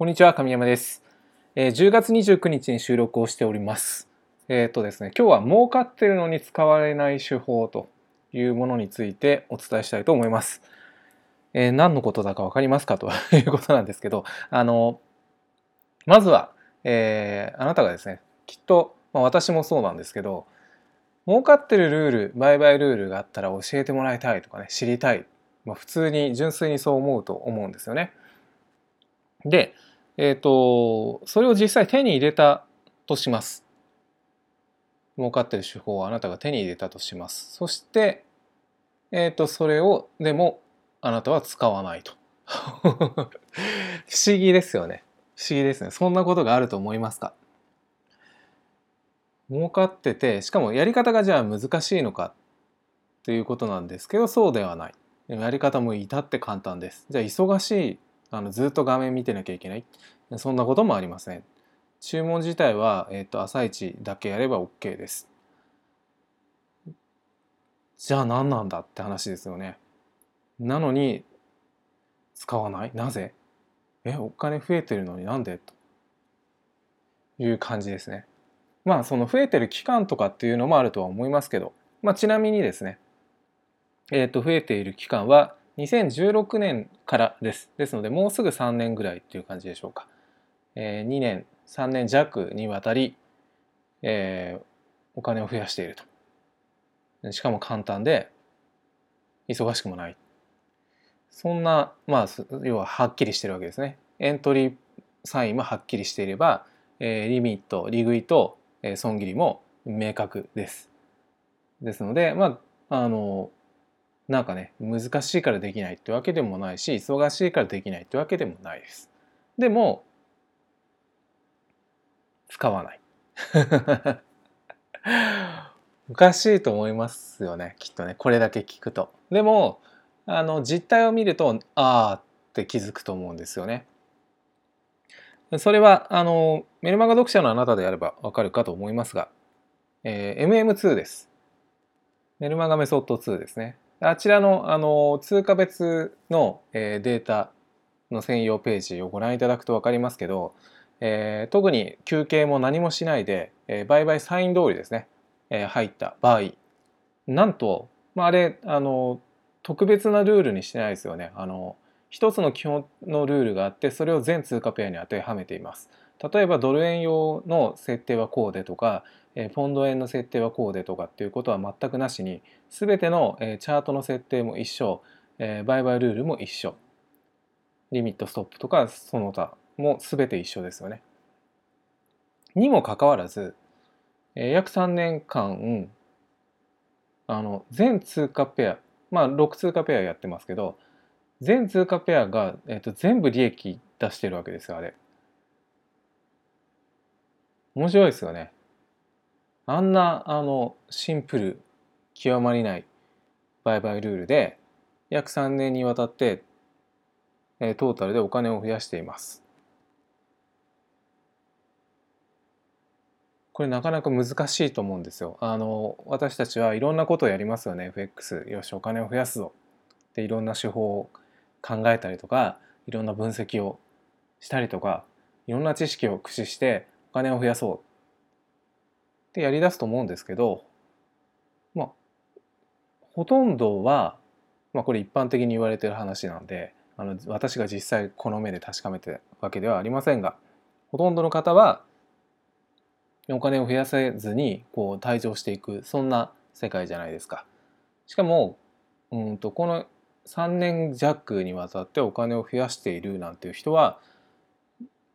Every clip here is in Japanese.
こんにちは、神山です。えー10月29日に収録をしております。えっ、とですね、今日は儲かってるのに使われない手法というものについてお伝えしたいと思います。えー何のことだかわかりますかと いうことなんですけど、あの、まずは、えーあなたがですね、きっと、まあ、私もそうなんですけど、儲かってるルール、売買ルールがあったら教えてもらいたいとかね、知りたい。まあ、普通に、純粋にそう思うと思うんですよね。で、えっ、と、それを実際手に入れたとします。儲かってる手法をあなたが手に入れたとします。そして、えっ、と、それを、でも、あなたは使わないと。不思議ですよね。不思議ですね。そんなことがあると思いますか？儲かってて、しかもやり方がじゃあ難しいのかっていうことなんですけど、そうではない。やり方も至って簡単です。じゃあ忙しいあのずっと画面見てなきゃいけない。そんなこともありません。注文自体は、えー、と朝一だけやれば OK です。じゃあ何なんだって話ですよね。なのに使わない？なぜ？えお金増えてるのになんで？と。いう感じですね。まあその増えてる期間とかっていうのもあるとは思いますけど、まあ、ちなみにですね。えっ、と増えている期間は2016年からです。ですので、もうすぐ3年ぐらいっていう感じでしょうか。えー2年、3年弱にわたり、えーお金を増やしていると。しかも簡単で、忙しくもない。そんな、まあ、要ははっきりしてるわけですね。エントリーサインもはっきりしていれば、えーリミット、利食いと、えー損切りも明確です。ですので、まあ、あの、なんかね難しいからできないってわけでもないし忙しいからできないってわけでもないです。でも使わない。おかしいと思いますよねきっとねこれだけ聞くと。でもあの実態を見るとああって気づくと思うんですよね。それはあのメルマガ読者のあなたであればわかるかと思いますが、えー MM2 です。メルマガメソッド2ですね。あちらのあの通貨別の、えーデータの専用ページをご覧いただくと分かりますけど、えー特に休憩も何もしないで、えー売買サイン通りですね、えー入った場合なんと、まあ、あれあの特別なルールにしてないですよね。あの一つの基本のルールがあってそれを全通貨ペアに当てはめています。例えばドル円用の設定はこうでとか、えーポンド円の設定はこうでとかっていうことは全くなしに全ての、えチャートの設定も一緒、え売買ルールも一緒リミットストップとかその他も全て一緒ですよね。にもかかわらず、え約3年間あの全通貨ペアまあ6通貨ペアやってますけど全通貨ペアが、えーと全部利益出してるわけですよあれ。面白いですよね。あんなあのシンプル極まりない売買ルールで約3年にわたって、えトータルでお金を増やしています。これなかなか難しいと思うんですよ。あの私たちはいろんなことをやりますよね FX よしお金を増やすぞでいろんな手法を考えたりとかいろんな分析をしたりとかいろんな知識を駆使してお金を増やそうってやりだすと思うんですけどまあほとんどは、まあ、これ一般的に言われてる話なんであの私が実際この目で確かめてわけではありませんがほとんどの方はお金を増やせずにこう退場していくそんな世界じゃないですか。しかもうんとこの3年弱にわたってお金を増やしているなんていう人は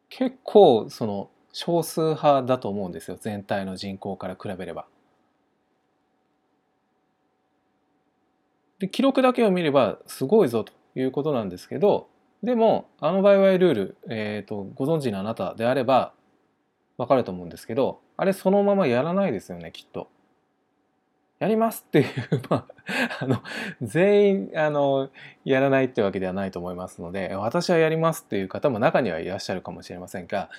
結構その少数派だと思うんですよ全体の人口から比べれば。で記録だけを見ればすごいぞということなんですけどでもあの売買ルール、えー、とご存知のあなたであればわかると思うんですけどあれそのままやらないですよねきっと。やりますっていう まああの全員あのやらないってわけではないと思いますので私はやりますっていう方も中にはいらっしゃるかもしれませんが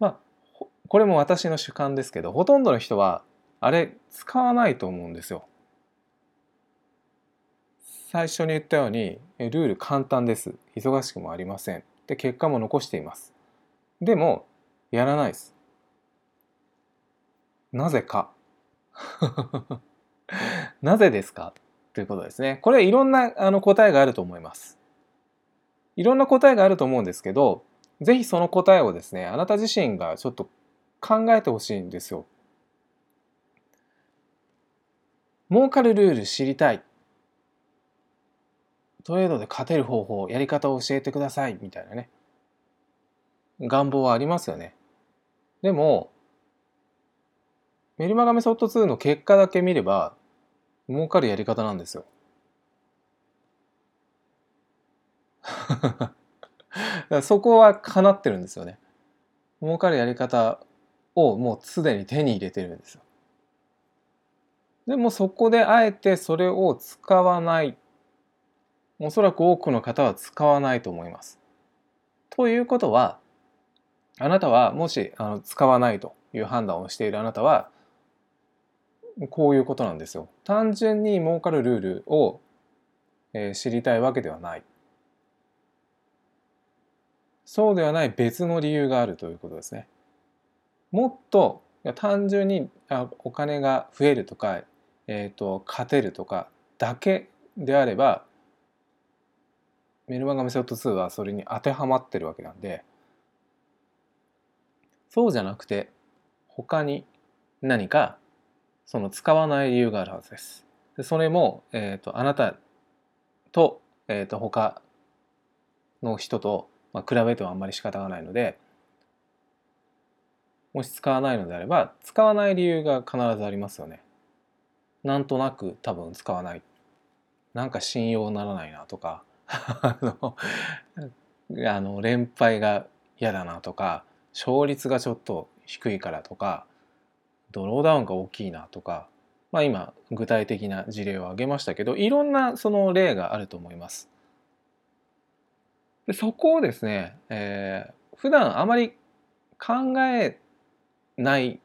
まあこれも私の主観ですけどほとんどの人はあれ使わないと思うんですよ。最初に言ったようにルール簡単です。忙しくもありません。で結果も残しています。でもやらないです。なぜか。なぜですか？ということですね。これいろんなあの答えがあると思います。いろんな答えがあると思うんですけどぜひその答えをですねあなた自身がちょっと考えてほしいんですよ。儲かるルール知りたい。トレードで勝てる方法やり方を教えてくださいみたいなね。願望はありますよね。でもメルマガメソッド2の結果だけ見れば儲かるやり方なんですよ。そこはかなってるんですよね。儲かるやり方をもうすでに手に入れてるんですよでもそこであえてそれを使わないおそらく多くの方は使わないと思います。ということはあなたはもしあの使わないという判断をしているあなたはこういうことなんですよ。単純に儲かるルールを、えー、知りたいわけではない。そうではない別の理由があるということですね。もっと単純にお金が増えるとかえーと、勝てるとかだけであればメルマガメソッド2はそれに当てはまってるわけなんでそうじゃなくて他に何かその使わない理由があるはずです。でそれも、えーと、あなたと,、えーと、と他の人と、まあ、比べてもあんまり仕方がないのでもし使わないのであれば使わない理由が必ずありますよね。なんとなく多分使わないなんか信用ならないなとか あのあの連敗が嫌だなとか勝率がちょっと低いからとかドローダウンが大きいなとかまあ今具体的な事例を挙げましたけどいろんなその例があると思います。でそこをですね、えー、普段あまり考えない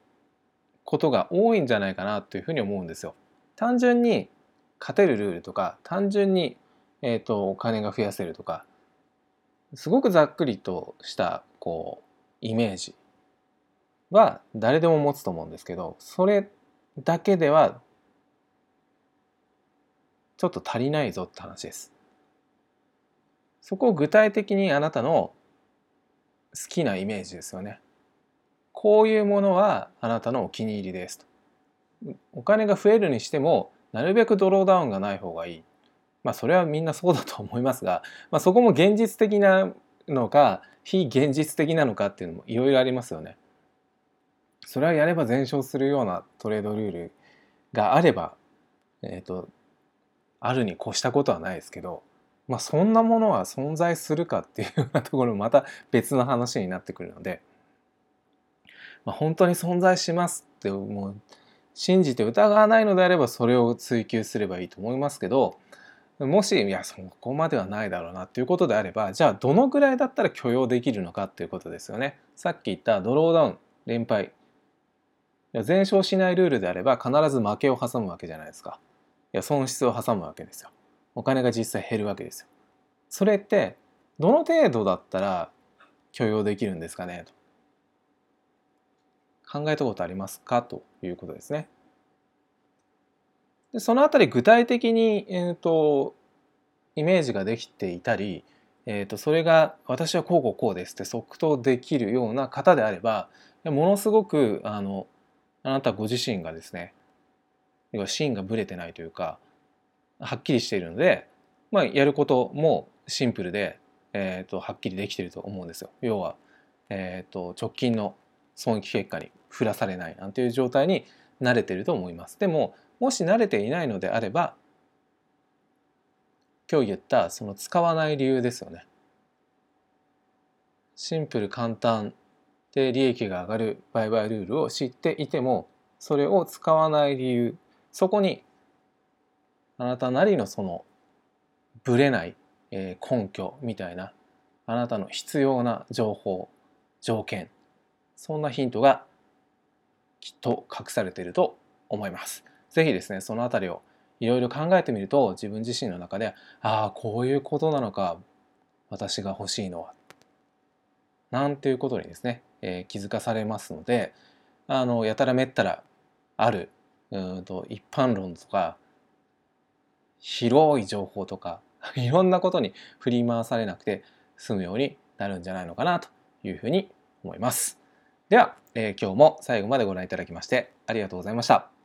ことが多いんじゃないかなというふうに思うんですよ。単純に勝てるルールとか単純に、えーと、お金が増やせるとかすごくざっくりとしたこうイメージは誰でも持つと思うんですけどそれだけではちょっと足りないぞって話です。そこを具体的にあなたの好きなイメージですよね。こういうものはあなたのお気に入りですと。お金が増えるにしてもなるべくドローダウンがない方がいい。まあそれはみんなそうだと思いますが、まあ、そこも現実的なのか非現実的なのかっていうのもいろいろありますよね。それはやれば全勝するようなトレードルールがあれば、えっ、ー、とあるに越したことはないですけど、まあ、そんなものは存在するかっていうようなところもまた別の話になってくるので、まあ、本当に存在しますってもう信じて疑わないのであればそれを追求すればいいと思いますけどもしいやそこまではないだろうなっていうことであればじゃあどのぐらいだったら許容できるのかっていうことですよね。さっき言ったドローダウン連敗全勝しないルールであれば必ず負けを挟むわけじゃないですか。いや損失を挟むわけですよ。お金が実際減るわけですよ。それってどの程度だったら許容できるんですかねと。考えたことありますか？ということですね。でそのあたり具体的に、えーと、イメージができていたり、えーと、それが私はこうこうこうですって即答できるような方であればものすごくあのあなたご自身がですね要は芯がぶれてないというかはっきりしているので、まあ、やることもシンプルで、えーと、はっきりできていると思うんですよ。要は、えーと直近の損益結果に振らされないなんていう状態に慣れてると思います。でももし慣れていないのであれば今日言ったその使わない理由ですよね。シンプル簡単で利益が上がる売買ルールを知っていてもそれを使わない理由そこにあなたなりのそのぶれない、え根拠みたいなあなたの必要な情報条件そんなヒントがきっと隠されていると思います。ぜひですねその辺りをいろいろ考えてみると自分自身の中でああこういうことなのか私が欲しいのはなんていうことにですね、えー、気づかされますのであのやたらめったらあるうんと一般論とか広い情報とか いろんなことに振り回されなくて済むようになるんじゃないのかなというふうに思います。では、えー、今日も最後までご覧いただきましてありがとうございました。